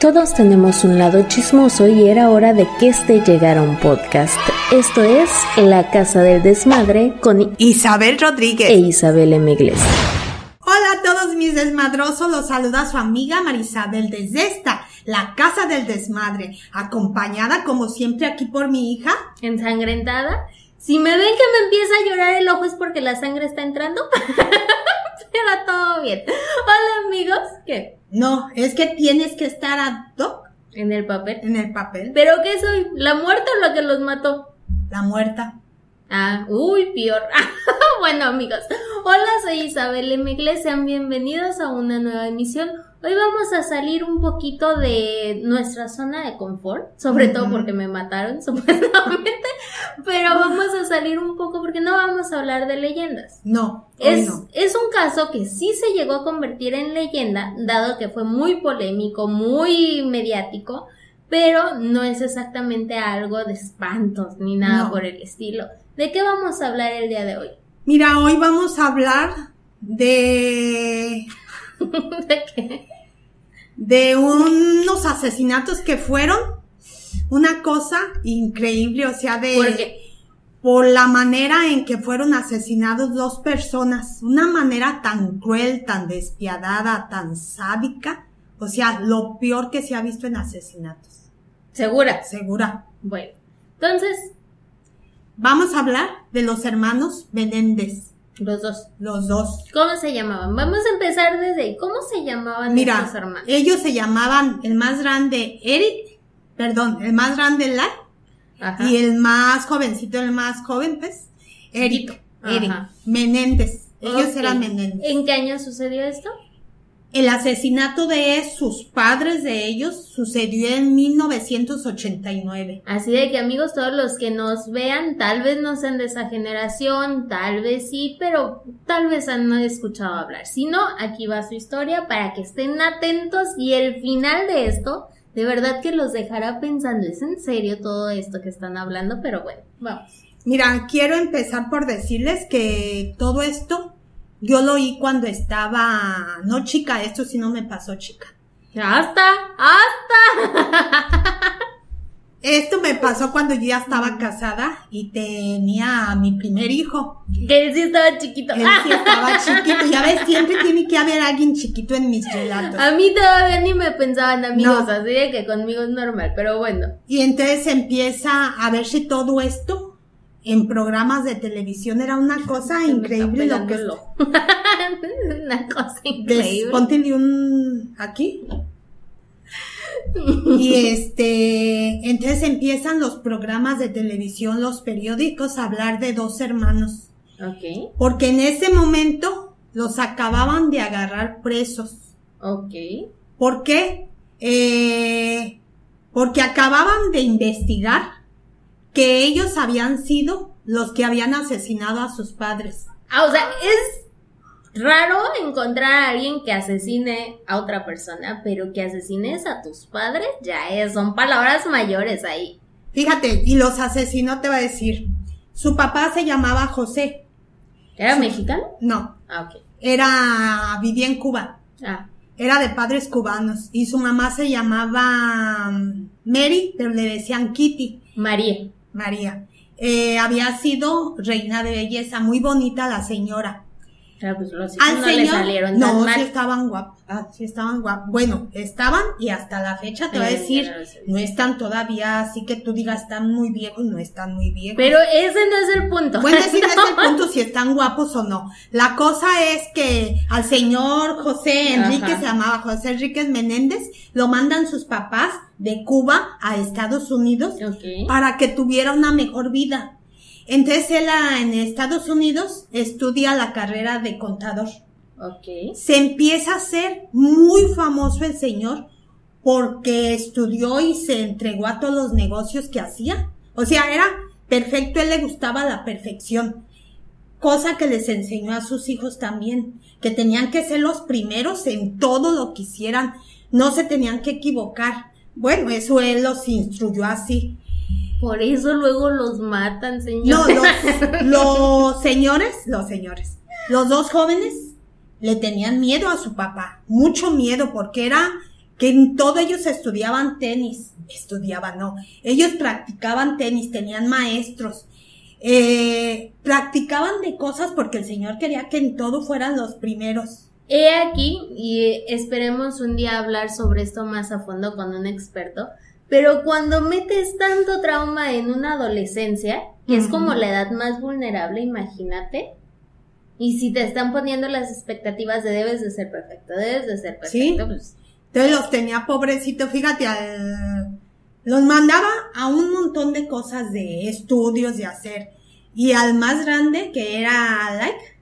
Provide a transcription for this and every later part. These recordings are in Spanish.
Todos tenemos un lado chismoso y era hora de que este llegara un podcast. Esto es La Casa del Desmadre con Isabel Rodríguez e Isabel M. Hola a todos mis desmadrosos, los saluda su amiga Marisabel desde esta, La Casa del Desmadre, acompañada como siempre aquí por mi hija. Ensangrentada. Si me ven que me empieza a llorar el ojo es porque la sangre está entrando. Pero todo bien. Hola amigos, ¿qué? No, es que tienes que estar a En el papel. En el papel. ¿Pero qué soy? ¿La muerta o la que los mató? La muerta. Ah, uy, peor. bueno, amigos. Hola, soy Isabel M. Sean bienvenidos a una nueva emisión. Hoy vamos a salir un poquito de nuestra zona de confort, sobre todo porque me mataron, supuestamente, pero vamos a salir un poco porque no vamos a hablar de leyendas. No, es, es un caso que sí se llegó a convertir en leyenda, dado que fue muy polémico, muy mediático, pero no es exactamente algo de espantos ni nada por el estilo. ¿De qué vamos a hablar el día de hoy? Mira, hoy vamos a hablar de... ¿De qué? de unos asesinatos que fueron una cosa increíble, o sea, de... Por la manera en que fueron asesinados dos personas, una manera tan cruel, tan despiadada, tan sádica, o sea, lo peor que se ha visto en asesinatos. ¿Segura? Segura. Bueno, entonces... Vamos a hablar de los hermanos Menéndez. Los dos. Los dos. ¿Cómo se llamaban? Vamos a empezar desde ahí. ¿Cómo se llamaban Mira, estos hermanos? Ellos se llamaban el más grande Eric, perdón, el más grande Lai y el más jovencito, el más joven, pues, Eric. Eric. Menéndez. Ellos eran Menéndez. ¿En qué año sucedió esto? El asesinato de sus padres de ellos sucedió en 1989. Así de que amigos, todos los que nos vean, tal vez no sean de esa generación, tal vez sí, pero tal vez han escuchado hablar. Si no, aquí va su historia para que estén atentos y el final de esto, de verdad que los dejará pensando, ¿es en serio todo esto que están hablando? Pero bueno, vamos. Mira, quiero empezar por decirles que todo esto yo lo oí cuando estaba, no chica, esto sí no me pasó chica. Hasta, hasta. Esto me pasó cuando yo ya estaba casada y tenía a mi primer hijo. Que él sí estaba chiquito. Él sí estaba chiquito. Ya ves, siempre tiene que haber alguien chiquito en mis relatos. A mí todavía ni me pensaban amigos, así de que conmigo es normal, pero bueno. Y entonces empieza a verse todo esto en programas de televisión era una cosa increíble lo que una cosa increíble. Ponte un aquí. y este, entonces empiezan los programas de televisión, los periódicos a hablar de dos hermanos. Ok. Porque en ese momento los acababan de agarrar presos. Ok. ¿Por qué? Eh, porque acababan de investigar que ellos habían sido los que habían asesinado a sus padres. Ah, o sea, es raro encontrar a alguien que asesine a otra persona, pero que asesines a tus padres ya es, son palabras mayores ahí. Fíjate, y los asesinó, te va a decir. Su papá se llamaba José. ¿Era mexicano? No. Ah, ok. Era, vivía en Cuba. Ah. Era de padres cubanos. Y su mamá se llamaba mm, Mary, pero le decían Kitty. María. María. Eh, había sido reina de belleza, muy bonita la señora. Pues los Al no señor, le salieron no, sí estaban guapos, ah, sí estaban guapos. Bueno, estaban y hasta la fecha te voy a decir, no están todavía así que tú digas están muy viejos, no están muy viejos. Pero ese no es el punto. Bueno, ese no es el punto si están guapos o no. La cosa es que al señor José Enrique, se llamaba José Enríquez Menéndez, lo mandan sus papás de Cuba a Estados Unidos para que tuviera una mejor vida. Entonces él en Estados Unidos estudia la carrera de contador. Se empieza a hacer muy famoso el señor porque estudió y se entregó a todos los negocios que hacía. O sea, era perfecto, él le gustaba la perfección. Cosa que les enseñó a sus hijos también, que tenían que ser los primeros en todo lo que hicieran, no se tenían que equivocar. Bueno, eso él los instruyó así. Por eso luego los matan, señor. No, los, los señores, los señores, los dos jóvenes le tenían miedo a su papá, mucho miedo, porque era que en todo ellos estudiaban tenis, estudiaban, no, ellos practicaban tenis, tenían maestros, eh, practicaban de cosas porque el Señor quería que en todo fueran los primeros. He aquí, y esperemos un día hablar sobre esto más a fondo con un experto, pero cuando metes tanto trauma en una adolescencia, que es como la edad más vulnerable, imagínate, y si te están poniendo las expectativas de debes de ser perfecto, debes de ser perfecto, pues... Entonces los tenía pobrecito, fíjate, los mandaba a un montón de cosas de estudios de hacer. Y al más grande, que era like,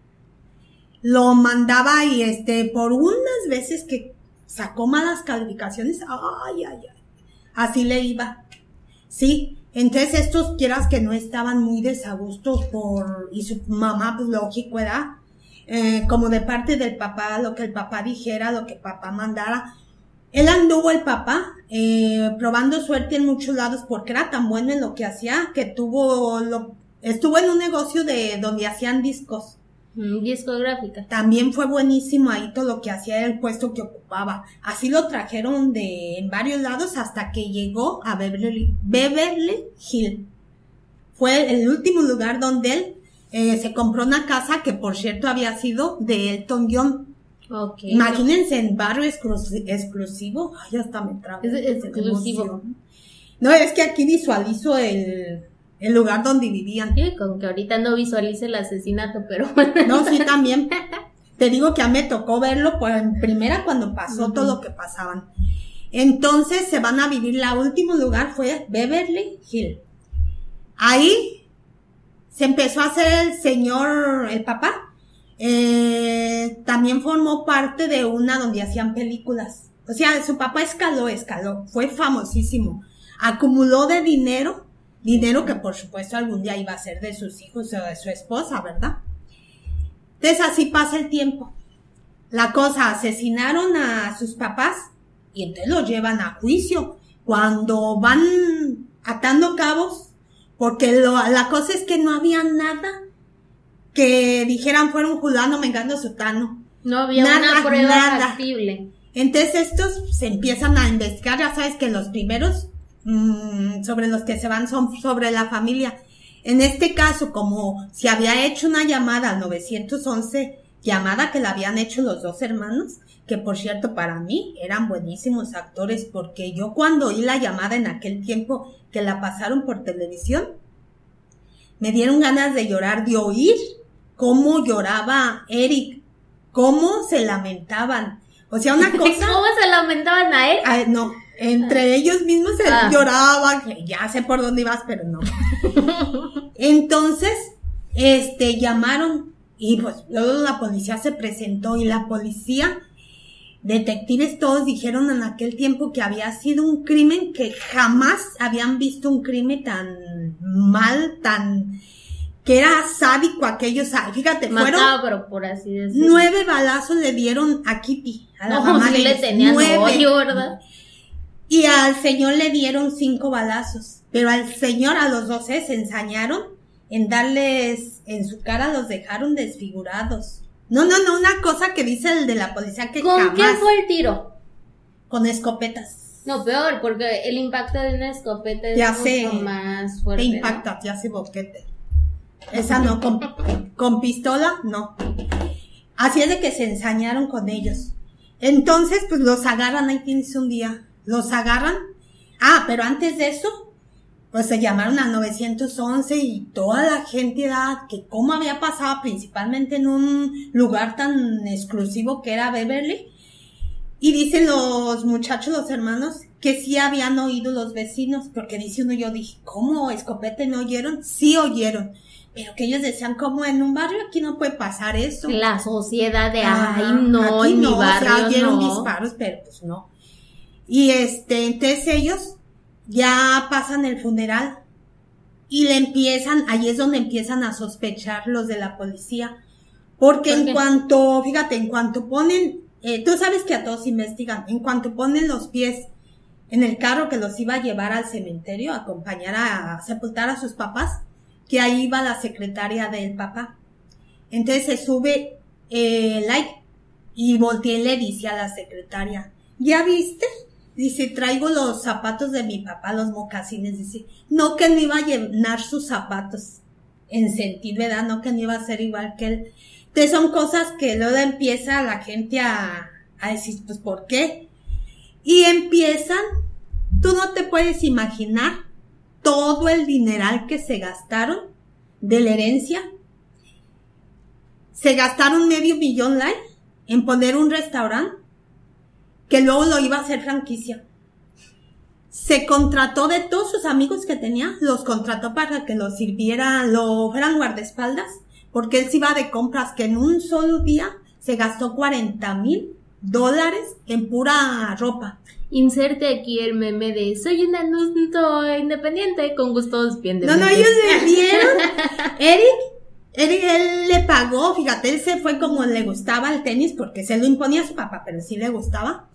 lo mandaba y este, por unas veces que sacó malas calificaciones, ay, ay, ay, así le iba. Sí, entonces estos quieras que no estaban muy desagustos por, y su mamá, pues lógico, era, eh, como de parte del papá, lo que el papá dijera, lo que el papá mandara. Él anduvo el papá, eh, probando suerte en muchos lados porque era tan bueno en lo que hacía que tuvo, lo, estuvo en un negocio de donde hacían discos. Discográfica. También fue buenísimo ahí todo lo que hacía el puesto que ocupaba. Así lo trajeron de en varios lados hasta que llegó a Beverly, Beverly Hill. Fue el último lugar donde él eh, se compró una casa que por cierto había sido de Elton John. Okay. Imagínense en barrio exclusivo. Ay, hasta me trago. Es exclusivo. No, es que aquí visualizo el, el lugar donde vivían. Sí, con que ahorita no visualice el asesinato, pero... No, sí, también. Te digo que a mí me tocó verlo por en primera cuando pasó todo lo que pasaban. Entonces se van a vivir, la último lugar fue Beverly Hill. Ahí se empezó a hacer el señor, el papá. Eh, también formó parte de una donde hacían películas. O sea, su papá escaló, escaló, fue famosísimo. Acumuló de dinero Dinero que por supuesto algún día iba a ser de sus hijos o de su esposa, ¿verdad? Entonces así pasa el tiempo. La cosa, asesinaron a sus papás y entonces los llevan a juicio. Cuando van atando cabos, porque la cosa es que no había nada que dijeran fueron fulano, mengando, sutano. No había una prueba nada. Entonces estos se empiezan a investigar, ya sabes que los primeros Mm, sobre los que se van son sobre la familia. En este caso, como se había hecho una llamada al 911, llamada que la habían hecho los dos hermanos, que por cierto para mí eran buenísimos actores porque yo cuando oí la llamada en aquel tiempo que la pasaron por televisión, me dieron ganas de llorar, de oír cómo lloraba Eric, cómo se lamentaban. O sea, una cosa... ¿Cómo se lamentaban a él? Ah, no, entre ellos mismos se ah. lloraban, ya sé por dónde ibas, pero no. Entonces, este, llamaron y pues luego la policía se presentó y la policía, detectives todos dijeron en aquel tiempo que había sido un crimen que jamás habían visto un crimen tan mal, tan que era sádico aquellos, fíjate, Macabro, por así decirlo. Nueve balazos le dieron a Kitty, a la mamá le tenían nueve. ¿verdad? Y al señor le dieron cinco balazos, pero al señor a los doce se ensañaron en darles en su cara, los dejaron desfigurados. No, no, no, una cosa que dice el de la policía que ¿Con qué fue el tiro? Con escopetas. No, peor, porque el impacto de una escopeta es mucho más fuerte. Te impacta, te hace boquete. Esa no, con, con pistola, no. Así es de que se ensañaron con ellos. Entonces, pues los agarran, ahí tienes un día los agarran. Ah, pero antes de eso, pues se llamaron al 911 y toda la gente era que cómo había pasado principalmente en un lugar tan exclusivo que era Beverly. Y dicen los muchachos, los hermanos, que sí habían oído los vecinos, porque dice uno, yo dije, ¿cómo escopete no oyeron? Sí oyeron, pero que ellos decían, como en un barrio aquí no puede pasar eso. La sociedad de, ay, no, en mi barrio oyeron disparos, pero pues no. Y este, entonces ellos ya pasan el funeral y le empiezan, ahí es donde empiezan a sospechar los de la policía. Porque en cuanto, fíjate, en cuanto ponen, eh, tú sabes que a todos investigan, en cuanto ponen los pies en el carro que los iba a llevar al cementerio, a acompañar a, sepultar a sus papás, que ahí iba la secretaria del papá. Entonces se sube eh, like y voltea y le dice a la secretaria, ¿ya viste? Dice, traigo los zapatos de mi papá, los mocasines. Dice, no que no iba a llenar sus zapatos. En sentido, ¿verdad? No que no iba a ser igual que él. Entonces son cosas que luego empieza la gente a, a decir, pues, ¿por qué? Y empiezan, tú no te puedes imaginar todo el dineral que se gastaron de la herencia. Se gastaron medio millón like en poner un restaurante que luego lo iba a hacer franquicia. Se contrató de todos sus amigos que tenía, los contrató para que lo sirvieran, lo fueran guardaespaldas, porque él se iba de compras que en un solo día se gastó 40 mil dólares en pura ropa. Inserte aquí el meme de soy un anuncio independiente con gustos bien No, no, ellos le dieron. Eric, Eric, él le pagó, fíjate, él se fue como le gustaba el tenis porque se lo imponía a su papá, pero sí le gustaba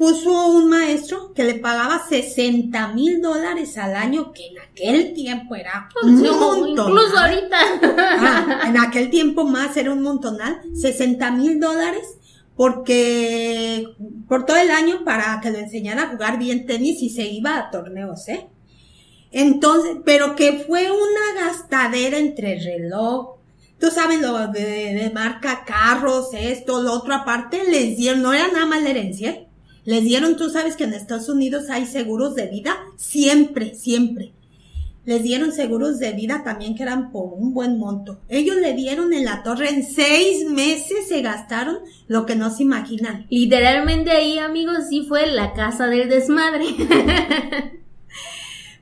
puso un maestro que le pagaba 60 mil dólares al año, que en aquel tiempo era pues un montón. Incluso ahorita. Ah, en aquel tiempo más era un montonal. 60 mil dólares porque por todo el año para que lo enseñara a jugar bien tenis y se iba a torneos, ¿eh? Entonces, pero que fue una gastadera entre reloj, tú sabes lo de, de marca carros, esto, lo otro aparte, les dieron, no era nada más la herencia, les dieron, tú sabes que en Estados Unidos hay seguros de vida, siempre, siempre. Les dieron seguros de vida también que eran por un buen monto. Ellos le dieron en la torre en seis meses se gastaron lo que no se imaginan. Literalmente ahí, amigos, sí fue la casa del desmadre.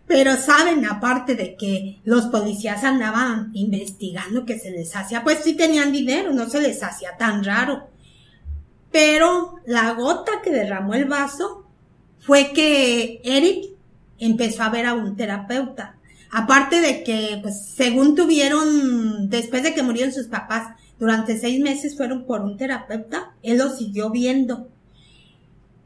Pero saben, aparte de que los policías andaban investigando que se les hacía, pues sí tenían dinero, no se les hacía tan raro. Pero la gota que derramó el vaso fue que Eric empezó a ver a un terapeuta. Aparte de que, pues, según tuvieron, después de que murieron sus papás, durante seis meses fueron por un terapeuta, él lo siguió viendo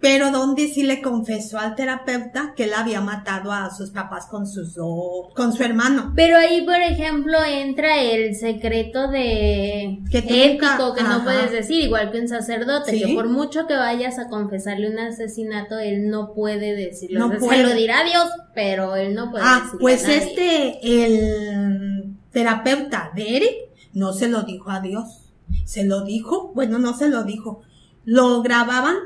pero donde sí le confesó al terapeuta que él había matado a sus papás con sus con su hermano. Pero ahí, por ejemplo, entra el secreto de que ético que no puedes decir, igual que un sacerdote, que por mucho que vayas a confesarle un asesinato, él no puede decirlo. No puede. Se lo dirá Dios, pero él no puede ah, Pues este, el terapeuta de Eric, no se lo dijo a Dios. Se lo dijo, bueno, no se lo dijo. Lo grababan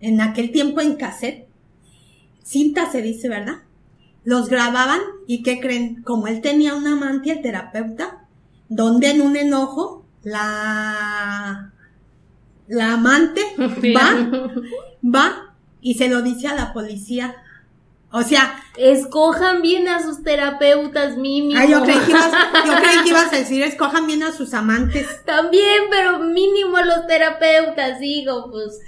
en aquel tiempo en cassette, cinta se dice, ¿verdad? Los grababan y ¿qué creen? Como él tenía un amante, el terapeuta, donde en un enojo la, la amante va, va y se lo dice a la policía. O sea, escojan bien a sus terapeutas, mínimo. yo creí, que ibas, yo creí que ibas a decir, escojan bien a sus amantes. También, pero mínimo los terapeutas, digo, pues.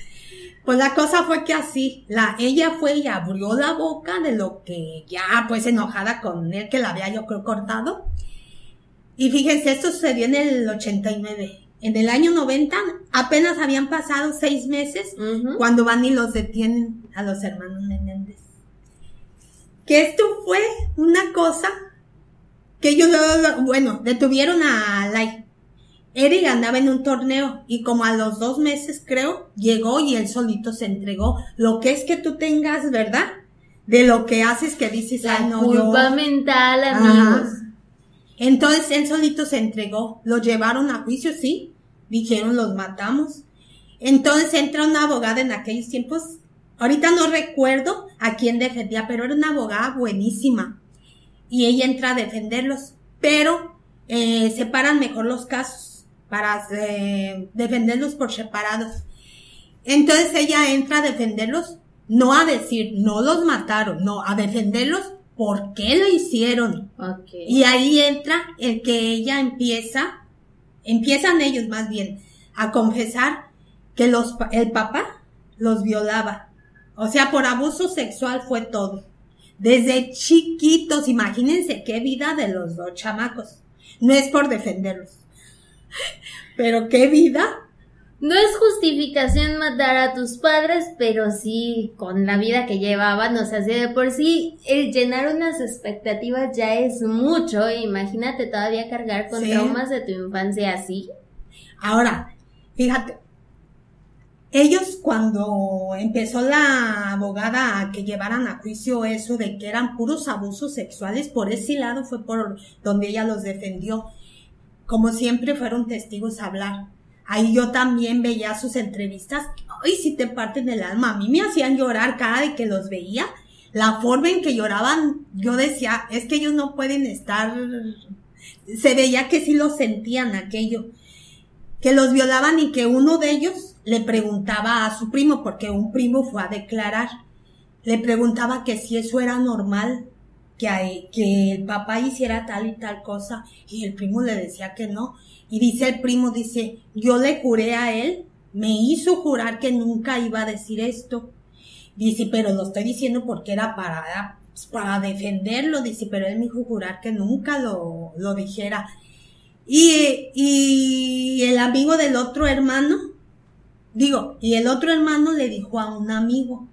Pues la cosa fue que así, la, ella fue y abrió la boca de lo que ya, pues enojada con él, que la había yo creo cortado. Y fíjense, esto sucedió en el 89. En el año 90 apenas habían pasado seis meses cuando van y los detienen a los hermanos Menéndez. Que esto fue una cosa que ellos, bueno, detuvieron a la Eric andaba en un torneo y como a los dos meses creo, llegó y él solito se entregó. Lo que es que tú tengas, ¿verdad? De lo que haces que dices, La no, culpa mental, amigos. Entonces él solito se entregó. Lo llevaron a juicio, sí. Dijeron, los matamos. Entonces entra una abogada en aquellos tiempos. Ahorita no recuerdo a quién defendía, pero era una abogada buenísima. Y ella entra a defenderlos. Pero eh, separan mejor los casos para eh, defenderlos por separados. Entonces ella entra a defenderlos, no a decir, no los mataron, no, a defenderlos por qué lo hicieron. Y ahí entra el que ella empieza, empiezan ellos más bien, a confesar que los, el papá los violaba. O sea, por abuso sexual fue todo. Desde chiquitos, imagínense qué vida de los dos chamacos. No es por defenderlos. Pero qué vida. No es justificación matar a tus padres, pero sí con la vida que llevaban, o sea, si de por sí el llenar unas expectativas ya es mucho, imagínate todavía cargar con traumas de tu infancia así. Ahora, fíjate, ellos cuando empezó la abogada a que llevaran a juicio eso de que eran puros abusos sexuales, por ese lado fue por donde ella los defendió. Como siempre fueron testigos a hablar. Ahí yo también veía sus entrevistas. Ay, si te parten el alma. A mí me hacían llorar cada vez que los veía. La forma en que lloraban, yo decía, es que ellos no pueden estar. Se veía que sí lo sentían aquello. Que los violaban y que uno de ellos le preguntaba a su primo, porque un primo fue a declarar, le preguntaba que si eso era normal, que, el papá hiciera tal y tal cosa, y el primo le decía que no. Y dice el primo, dice, yo le juré a él, me hizo jurar que nunca iba a decir esto. Dice, pero lo estoy diciendo porque era para, para defenderlo, dice, pero él me hizo jurar que nunca lo, lo dijera. Y, y el amigo del otro hermano Digo, y el otro hermano le dijo a un amigo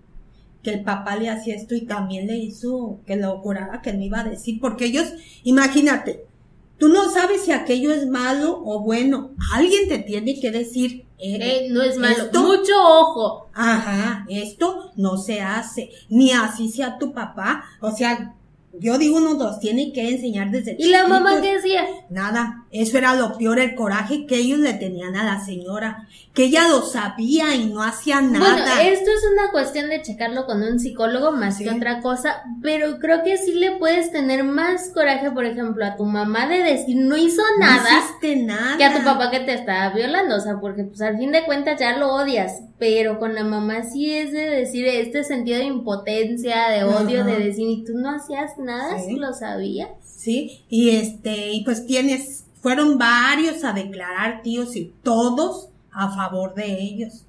que el papá le hacía esto y también le hizo que lo jurara que no iba a decir, porque ellos, imagínate, tú no sabes si aquello es malo o bueno, alguien te tiene que decir, eh, no es malo, mucho ojo. Ajá, esto no se hace, ni así sea tu papá, o sea, yo digo uno dos, tiene que enseñar desde ¿Y la mamá qué decía? Nada, eso era lo peor, el coraje que ellos le tenían a la señora, que ella lo sabía y no hacía nada. Bueno, esto es una cuestión de checarlo con un psicólogo más que otra cosa, pero creo que sí le puedes tener más coraje, por ejemplo, a tu mamá de decir no hizo nada, no nada. que a tu papá que te estaba violando, o sea, porque pues al fin de cuentas ya lo odias, pero con la mamá sí es de decir este sentido de impotencia, de odio, de decir, y tú no hacías nada, si lo sabías. Sí, y este, y pues tienes, fueron varios a declarar tíos y todos a favor de ellos.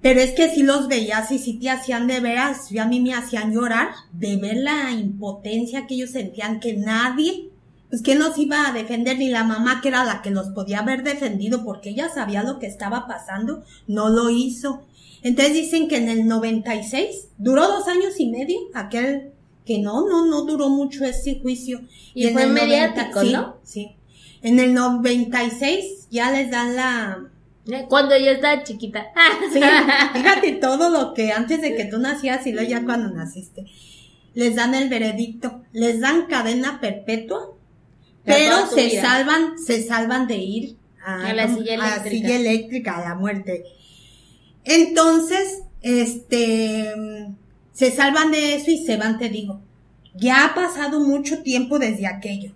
Pero es que si los veías y si te hacían de veras, a mí me hacían llorar de ver la impotencia que ellos sentían que nadie, pues que nos iba a defender ni la mamá que era la que los podía haber defendido porque ella sabía lo que estaba pasando, no lo hizo. Entonces dicen que en el 96 duró dos años y medio aquel que no, no, no duró mucho ese juicio. Y, fue mediático, ¿no? Sí. En el 96 ya les dan la... Cuando yo estaba chiquita. Sí, fíjate todo lo que antes de que tú nacías y luego ya cuando naciste. Les dan el veredicto, les dan cadena perpetua, pero se salvan, se salvan de ir a, la silla eléctrica. a la silla eléctrica, a la muerte. Entonces, este, se salvan de eso y se van, te digo. Ya ha pasado mucho tiempo desde aquello.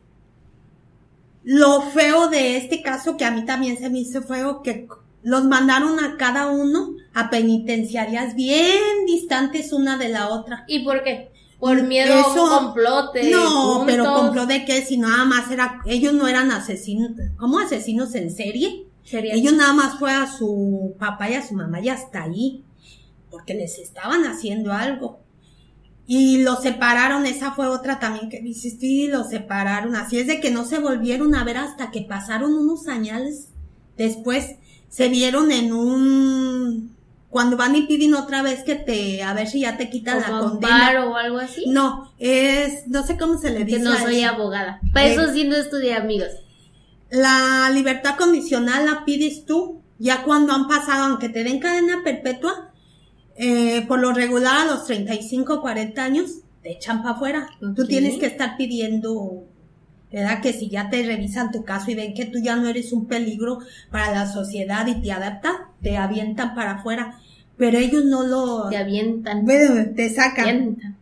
Lo feo de este caso, que a mí también se me hizo feo, que los mandaron a cada uno a penitenciarias bien distantes una de la otra. ¿Y por qué? Por miedo a un complote. No, pero complot de qué, si nada más era, ellos no eran asesinos, ¿cómo asesinos en serie? Ellos nada más fue a su papá y a su mamá y hasta ahí, porque les estaban haciendo algo. Y los separaron, esa fue otra también que sí, los separaron. Así es de que no se volvieron a ver hasta que pasaron unos años después. Se vieron en un cuando van y piden otra vez que te, a ver si ya te quitan la condena. o algo así. No, es, no sé cómo se le dice. Que no soy abogada. Para eso eh, sí no estudié, amigos. La libertad condicional la pides tú, ya cuando han pasado, aunque te den cadena perpetua, eh, por lo regular a los 35, 40 años te echan para afuera. Tú tienes que estar pidiendo, ¿verdad? Que si ya te revisan tu caso y ven que tú ya no eres un peligro para la sociedad y te adaptan, te avientan para afuera. Pero ellos no lo... Te avientan. te sacan.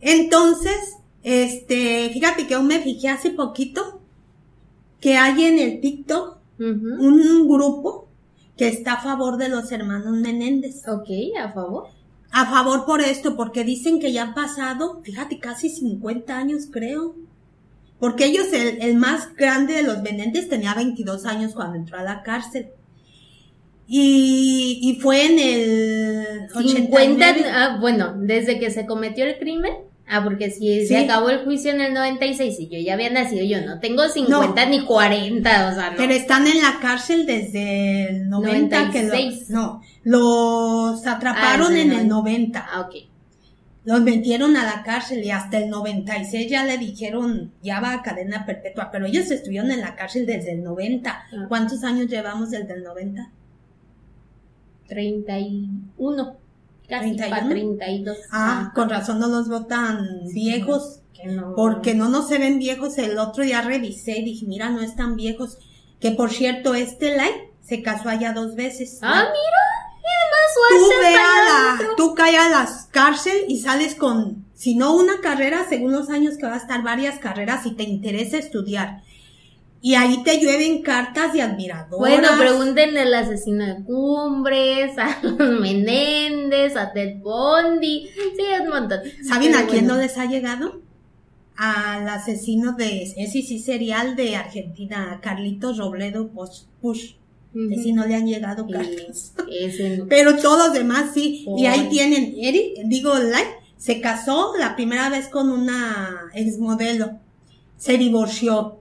Entonces, este, fíjate que aún me fijé hace poquito que hay en el TikTok un grupo que está a favor de los hermanos Menéndez. Ok, a favor. A favor por esto, porque dicen que ya han pasado, fíjate, casi 50 años creo. Porque ellos, el, más grande de los Menéndez tenía 22 años cuando entró a la cárcel. Y, y fue en el 50, ah, bueno, desde que se cometió el crimen Ah, porque si se acabó el juicio en el 96 y yo ya había nacido, yo no tengo 50 ni 40, o sea, no. Pero están en la cárcel desde el 90 96. no, los atraparon ah, en el 90. Ah, ok. Los metieron a la cárcel y hasta el 96 ya le dijeron, ya va a cadena perpetua, pero ellos estuvieron en la cárcel desde el 90. Ah. ¿Cuántos años llevamos desde el 90? 31. Casi para 31. 32. Ah, con razón no los veo tan viejos. Que no. Porque no nos se ven viejos. El otro día revisé y dije, mira, no están viejos. Que por cierto, este like se casó allá dos veces. Ah, mira. tú Más suerte. ve a la, tú cae a la cárcel y sales con, si no una carrera, según los años que va a estar varias carreras y te interesa estudiar. Y ahí te llueven cartas de admiradoras. Bueno, pregúntenle al asesino de Cumbres, a los Menéndez, a Ted Bundy. Sí, es un montón. ¿Saben Pero a quién bueno. no les ha llegado? Al asesino de, ese sí serial de Argentina, Carlitos Robledo Push. Push. Ujú. Ese sí no le han llegado cartas. No. Pero todos los demás sí. Y ahí tienen, Eric, digo, Lai, se casó la primera vez con una exmodelo. Se divorció.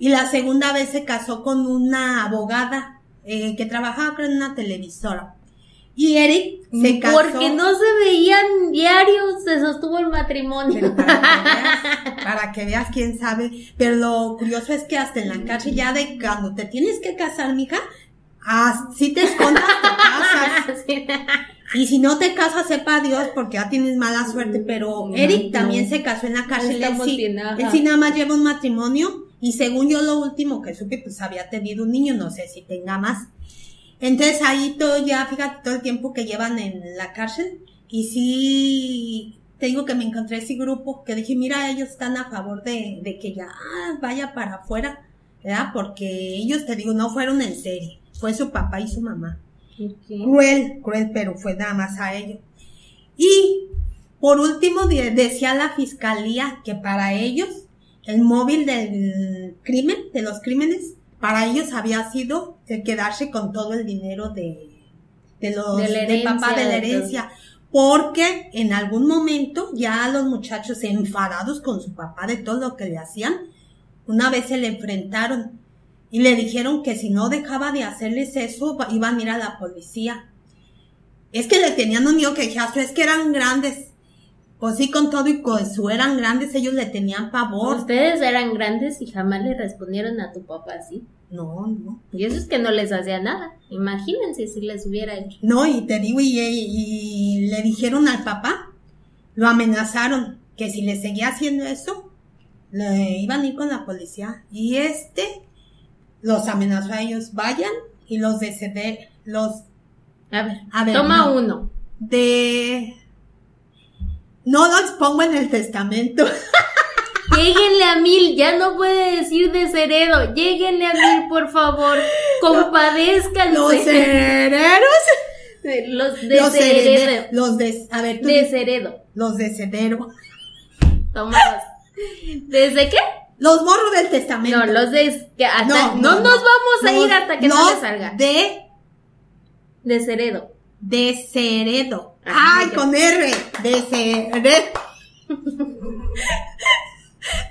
Y la segunda vez se casó con una abogada eh, que trabajaba creo en una televisora. Y Eric se casó. Porque no se veían diarios, se sostuvo el matrimonio. Pero para que, veas, para que veas quién sabe. Pero lo curioso es que hasta en la cárcel ya de cuando te tienes que casar, mija, así te escondas, te casas. Y si no te casas, sepa Dios, porque ya tienes mala suerte. Pero No, Eric también se casó en la cárcel. Él sí, él sí nada más lleva un matrimonio. Y según yo, lo último que supe, pues había tenido un niño. No sé si tenga más. Entonces ahí todo ya, fíjate, todo el tiempo que llevan en la cárcel. Y sí, te digo que me encontré ese grupo que dije, mira, ellos están a favor de, de que ya vaya para afuera, ¿verdad? Porque ellos, te digo, no fueron en serie. Fue su papá y su mamá cruel, cruel, pero fue nada más a ellos. Y por último de- decía la fiscalía que para ellos el móvil del crimen, de los crímenes, para ellos había sido el quedarse con todo el dinero de, de los De del papá de la herencia. Porque en algún momento ya los muchachos enfadados con su papá de todo lo que le hacían, una vez se le enfrentaron y le dijeron que si no dejaba de hacerles eso, iban a ir a la policía. Es que le tenían un miedo que es que eran grandes. Pues sí, con todo y con su eran grandes, ellos le tenían pavor. Ustedes eran grandes y jamás le respondieron a tu papá así. No, no. Y eso es que no les hacía nada. Imagínense si les hubiera hecho. No, y te digo, y, y le dijeron al papá, lo amenazaron, que si le seguía haciendo eso, le iban a ir con la policía. Y este los amenazó a ellos, vayan y los de ceder, los A ver, A ver, toma no. uno. de... No los pongo en el testamento. Lléguenle a mil, ya no puede decir desheredo. Lléguenle a mil, por favor. Compadezcanse. Los herederos. Los desheredo. herederos. Los de... A ver, tú Desheredo. Los de cedero. Toma. ¿Desde qué? Los morros del testamento. No, los de... Que hasta, no, No, no, nos no. vamos a Los- ir hasta que no los le salga. De Desheredo. Desheredo. Ay, con R. Desheredo.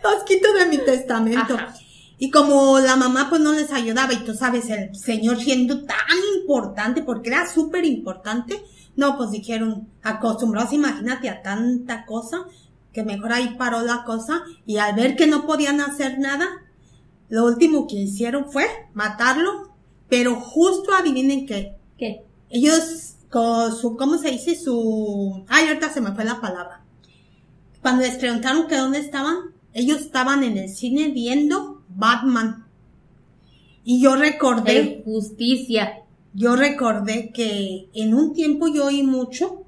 Los quito de mi testamento. Ajá. Y como la mamá pues no les ayudaba y tú sabes, el señor siendo tan importante, porque era súper importante, no, pues dijeron, acostumbrados, imagínate a tanta cosa, que mejor ahí paró la cosa y al ver que no podían hacer nada, lo último que hicieron fue matarlo, pero justo adivinen que ¿Qué? ellos, con su, ¿cómo se dice? Su, ay, ahorita se me fue la palabra. Cuando les preguntaron que dónde estaban, ellos estaban en el cine viendo Batman. Y yo recordé, El justicia. yo recordé que en un tiempo yo oí mucho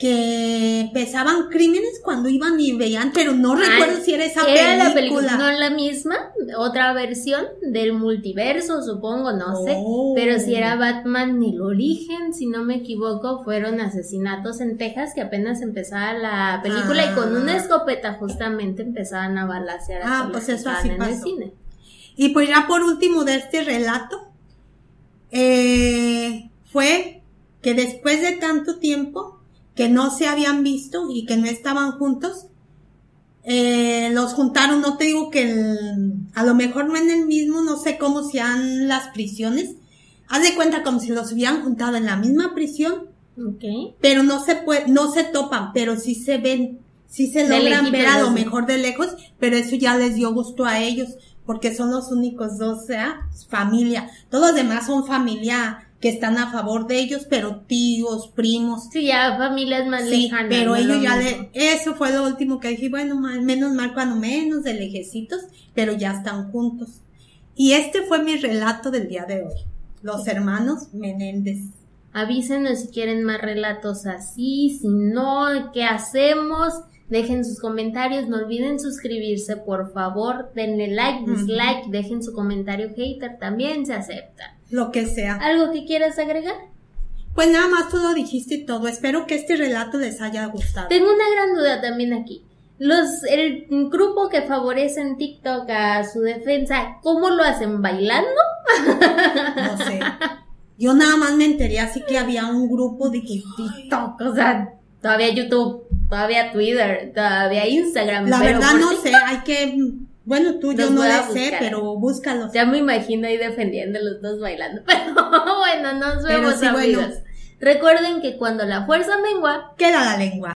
que empezaban crímenes cuando iban y veían, pero no recuerdo Ah, si era esa Era película. la película, no la misma, otra versión del multiverso, supongo, no sé. Oh. Pero si era Batman el origen, si no me equivoco, fueron asesinatos en Texas que apenas empezaba la película y con Ah. una escopeta justamente empezaban a balasear a Ah, pues eso así en el cine. Y pues ya por último de este relato, eh, fue que después de tanto tiempo que no se habían visto y que no estaban juntos, eh, los juntaron, no te digo que el- a lo mejor no en el mismo, no sé cómo sean las prisiones, haz de cuenta como si los hubieran juntado en la misma prisión, Ok. pero no se puede, no se topan, pero sí se ven, sí se De logran ver a lo mejor de lejos, pero eso ya les dio gusto a ellos, porque son los únicos dos, ¿sea? familia. Todos los demás son familia que están a favor de ellos, pero tíos, primos. Sí, ya familias más Sí, lejanas. pero ellos lo ya le, eso fue lo último que dije, bueno, mal- menos mal cuando menos de lejecitos, pero ya están juntos. Y este fue mi relato del día de hoy. Los hermanos Menéndez. Avísenos si quieren más relatos así, si no, ¿qué hacemos? Dejen sus comentarios, no olviden suscribirse, por favor, denle like, dislike, dejen su comentario hater, también se acepta. Lo que sea. ¿Algo que quieras agregar? Pues nada más tú lo dijiste y todo. Espero que este relato les haya gustado. Tengo una gran duda también aquí. Los, el grupo que favorece en TikTok a su defensa, ¿cómo lo hacen? ¿Bailando? No sé. Yo nada más me enteré así que había un grupo de TikTok, o sea, todavía YouTube, todavía Twitter, todavía Instagram. La pero verdad no sé, hay que, bueno, tú yo no a sé, pero búscalos. Ya me imagino ahí defendiendo los dos bailando. Pero bueno, nos Pero vemos bueno. Recuerden que cuando la fuerza mengua, Queda la lengua.